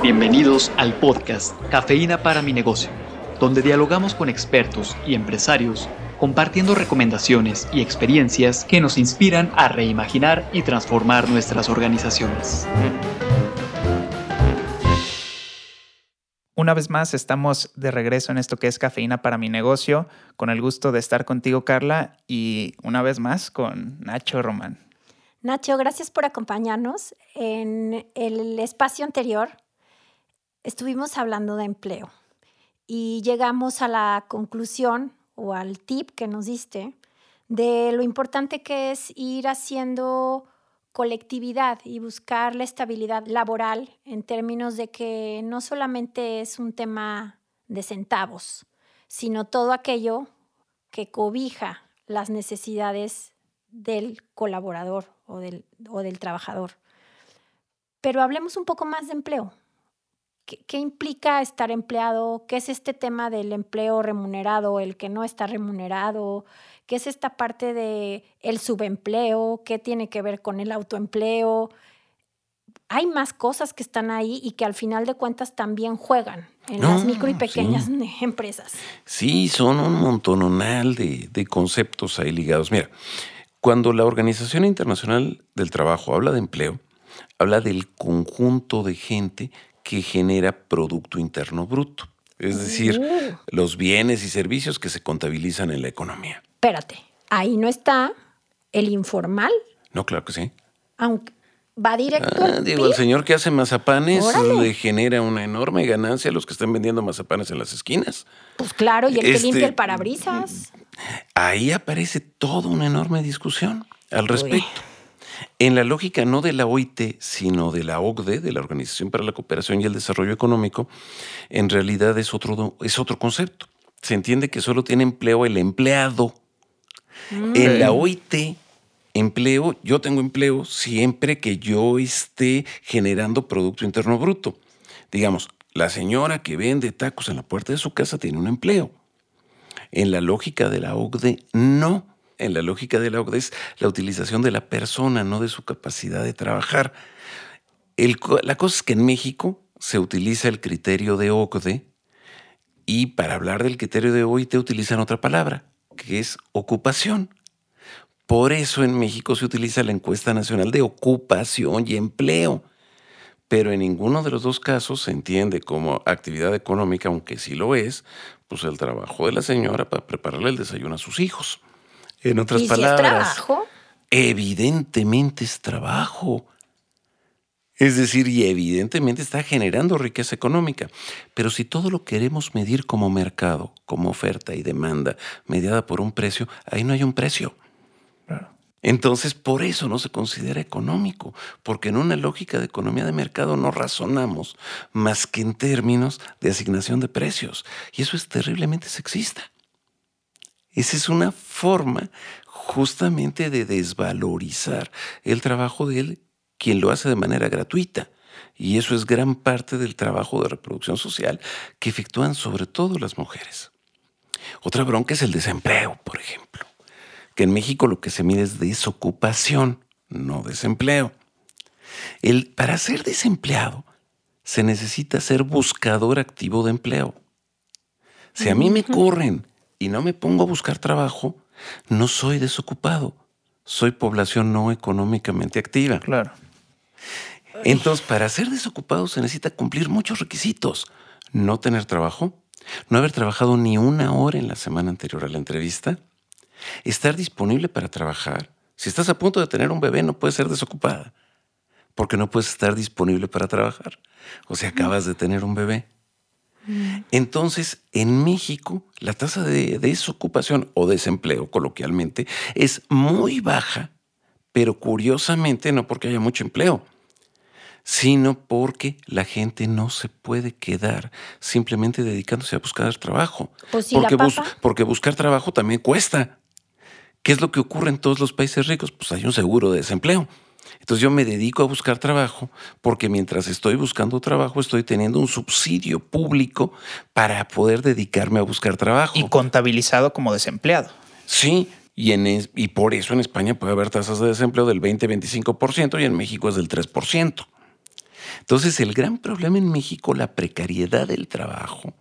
Bienvenidos al podcast Cafeína para mi negocio, donde dialogamos con expertos y empresarios compartiendo recomendaciones y experiencias que nos inspiran a reimaginar y transformar nuestras organizaciones. Una vez más estamos de regreso en esto que es Cafeína para mi negocio, con el gusto de estar contigo Carla y una vez más con Nacho Román. Nacho, gracias por acompañarnos. En el espacio anterior estuvimos hablando de empleo y llegamos a la conclusión o al tip que nos diste de lo importante que es ir haciendo colectividad y buscar la estabilidad laboral en términos de que no solamente es un tema de centavos, sino todo aquello que cobija las necesidades del colaborador o del, o del trabajador. Pero hablemos un poco más de empleo. ¿Qué, implica estar empleado? ¿Qué es este tema del empleo remunerado, el que no está remunerado? ¿Qué es esta parte de el subempleo? ¿Qué tiene que ver con el autoempleo? Hay más cosas que están ahí y que al final de cuentas también juegan en las micro y pequeñas empresas. Sí, son un montononal de, de conceptos ahí ligados. Mira, cuando la Organización Internacional del Trabajo habla de empleo, habla del conjunto de gente que genera Producto Interno Bruto, es decir, uh. los bienes y servicios que se contabilizan en la economía. Espérate, ahí no está el informal. No, claro que sí. Aunque va directo. Ah, digo, el señor que hace mazapanes le genera una enorme ganancia a los que están vendiendo mazapanes en las esquinas. Pues claro, y el que limpia el este, parabrisas. Ahí aparece toda una enorme discusión al respecto. En la lógica no de la OIT, sino de la OCDE, de la Organización para la Cooperación y el Desarrollo Económico, en realidad es otro, es otro concepto. Se entiende que solo tiene empleo el empleado. Mm. En la OIT, empleo, yo tengo empleo siempre que yo esté generando Producto Interno Bruto. Digamos, la señora que vende tacos en la puerta de su casa tiene un empleo. En la lógica de la OCDE, no en la lógica de la OCDE es la utilización de la persona, no de su capacidad de trabajar. la cosa es que en México se utiliza el criterio de OCDE y para hablar del criterio de OIT utilizan otra palabra, que es ocupación. Por eso en México se utiliza la encuesta nacional de ocupación y empleo. Pero en ninguno de los dos casos se entiende como actividad económica, aunque sí lo es, pues el trabajo de la señora para prepararle el desayuno a sus hijos. En otras palabras, es trabajo? Evidentemente es trabajo. Es decir, y evidentemente está generando riqueza económica. Pero si todo lo queremos medir como mercado, como oferta y demanda, mediada por un precio, ahí no hay un precio. Entonces, por eso no se considera económico, porque en una lógica de economía de mercado no razonamos más que en términos de asignación de precios. Y eso es terriblemente sexista. Esa es una forma justamente de desvalorizar el trabajo de él, quien lo hace de manera gratuita. Y eso es gran parte del trabajo de reproducción social que efectúan sobre todo las mujeres. Otra bronca es el desempleo, por ejemplo, que en México lo que se mide es desocupación, no desempleo. El, para ser desempleado se necesita ser buscador activo de empleo. Si a mí me corren y no me pongo a buscar trabajo, no soy desocupado. Soy población no económicamente activa. Claro. Entonces, para ser desocupado se necesita cumplir muchos requisitos. No tener trabajo, no haber trabajado ni una hora en la semana anterior a la entrevista, estar disponible para trabajar. Si estás a punto de tener un bebé, no puedes ser desocupada, porque no puedes estar disponible para trabajar. O si acabas de tener un bebé. Entonces, en México, la tasa de desocupación o desempleo, coloquialmente, es muy baja, pero curiosamente no porque haya mucho empleo, sino porque la gente no se puede quedar simplemente dedicándose a buscar trabajo. Pues porque, porque buscar trabajo también cuesta. ¿Qué es lo que ocurre en todos los países ricos? Pues hay un seguro de desempleo. Entonces yo me dedico a buscar trabajo porque mientras estoy buscando trabajo estoy teniendo un subsidio público para poder dedicarme a buscar trabajo. Y contabilizado como desempleado. Sí, y, en, y por eso en España puede haber tasas de desempleo del 20-25% y en México es del 3%. Entonces, el gran problema en México, la precariedad del trabajo,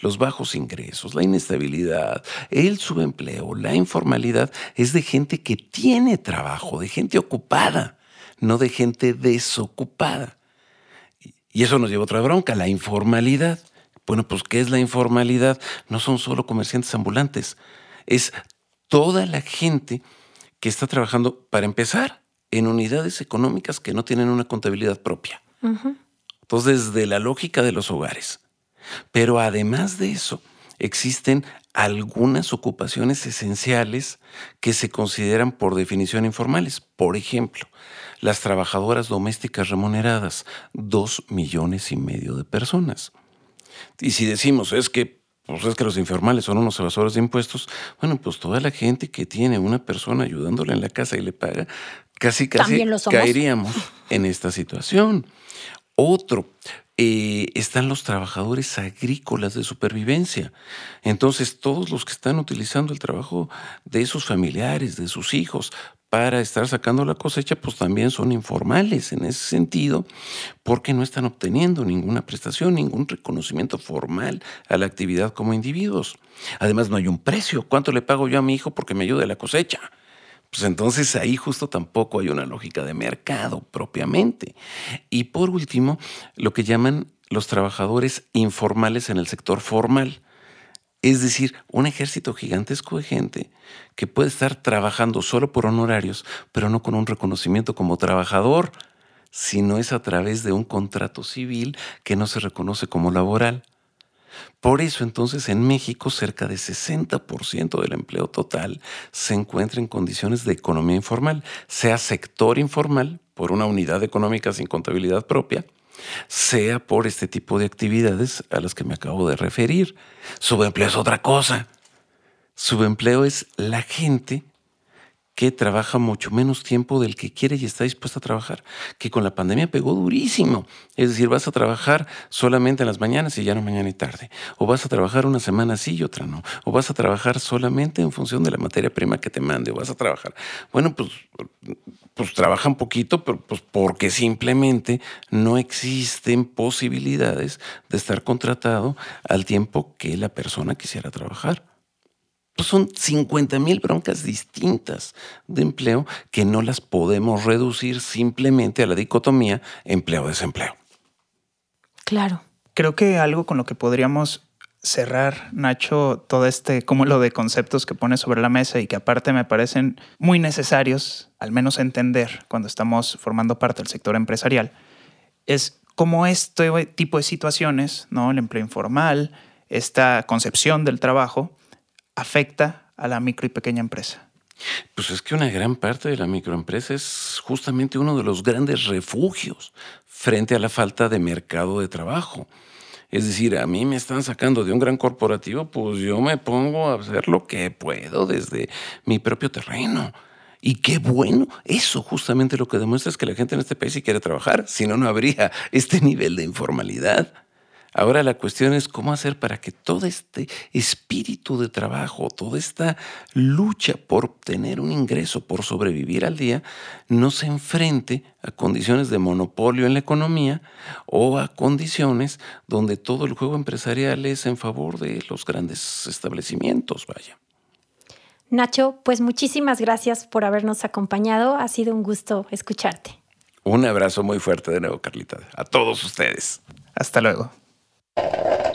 los bajos ingresos, la inestabilidad, el subempleo, la informalidad, es de gente que tiene trabajo, de gente ocupada, no de gente desocupada. Y eso nos lleva a otra bronca, la informalidad. Bueno, pues ¿qué es la informalidad? No son solo comerciantes ambulantes, es toda la gente que está trabajando, para empezar, en unidades económicas que no tienen una contabilidad propia. Entonces, desde la lógica de los hogares. Pero además de eso, existen algunas ocupaciones esenciales que se consideran por definición informales. Por ejemplo, las trabajadoras domésticas remuneradas, dos millones y medio de personas. Y si decimos es que, pues es que los informales son unos evasores de impuestos, bueno, pues toda la gente que tiene una persona ayudándole en la casa y le paga, casi casi caeríamos en esta situación. Otro, eh, están los trabajadores agrícolas de supervivencia. Entonces, todos los que están utilizando el trabajo de sus familiares, de sus hijos, para estar sacando la cosecha, pues también son informales en ese sentido, porque no están obteniendo ninguna prestación, ningún reconocimiento formal a la actividad como individuos. Además, no hay un precio. ¿Cuánto le pago yo a mi hijo porque me ayude a la cosecha? Pues entonces ahí justo tampoco hay una lógica de mercado propiamente. Y por último, lo que llaman los trabajadores informales en el sector formal. Es decir, un ejército gigantesco de gente que puede estar trabajando solo por honorarios, pero no con un reconocimiento como trabajador, sino es a través de un contrato civil que no se reconoce como laboral. Por eso entonces en México cerca de 60% del empleo total se encuentra en condiciones de economía informal, sea sector informal por una unidad económica sin contabilidad propia, sea por este tipo de actividades a las que me acabo de referir. Subempleo es otra cosa. Subempleo es la gente que trabaja mucho menos tiempo del que quiere y está dispuesta a trabajar, que con la pandemia pegó durísimo. Es decir, vas a trabajar solamente en las mañanas y ya no mañana y tarde. O vas a trabajar una semana sí y otra no. O vas a trabajar solamente en función de la materia prima que te mande. O vas a trabajar. Bueno, pues, pues trabaja un poquito, pero pues porque simplemente no existen posibilidades de estar contratado al tiempo que la persona quisiera trabajar. Pues son 50 mil broncas distintas de empleo que no las podemos reducir simplemente a la dicotomía empleo-desempleo. Claro. Creo que algo con lo que podríamos cerrar, Nacho, todo este cúmulo de conceptos que pone sobre la mesa y que aparte me parecen muy necesarios, al menos entender cuando estamos formando parte del sector empresarial, es cómo este tipo de situaciones, ¿no? el empleo informal, esta concepción del trabajo, afecta a la micro y pequeña empresa? Pues es que una gran parte de la microempresa es justamente uno de los grandes refugios frente a la falta de mercado de trabajo. Es decir, a mí me están sacando de un gran corporativo, pues yo me pongo a hacer lo que puedo desde mi propio terreno. Y qué bueno, eso justamente lo que demuestra es que la gente en este país sí quiere trabajar, si no, no habría este nivel de informalidad. Ahora la cuestión es cómo hacer para que todo este espíritu de trabajo, toda esta lucha por obtener un ingreso, por sobrevivir al día, no se enfrente a condiciones de monopolio en la economía o a condiciones donde todo el juego empresarial es en favor de los grandes establecimientos, vaya. Nacho, pues muchísimas gracias por habernos acompañado. Ha sido un gusto escucharte. Un abrazo muy fuerte de nuevo, Carlita. A todos ustedes. Hasta luego.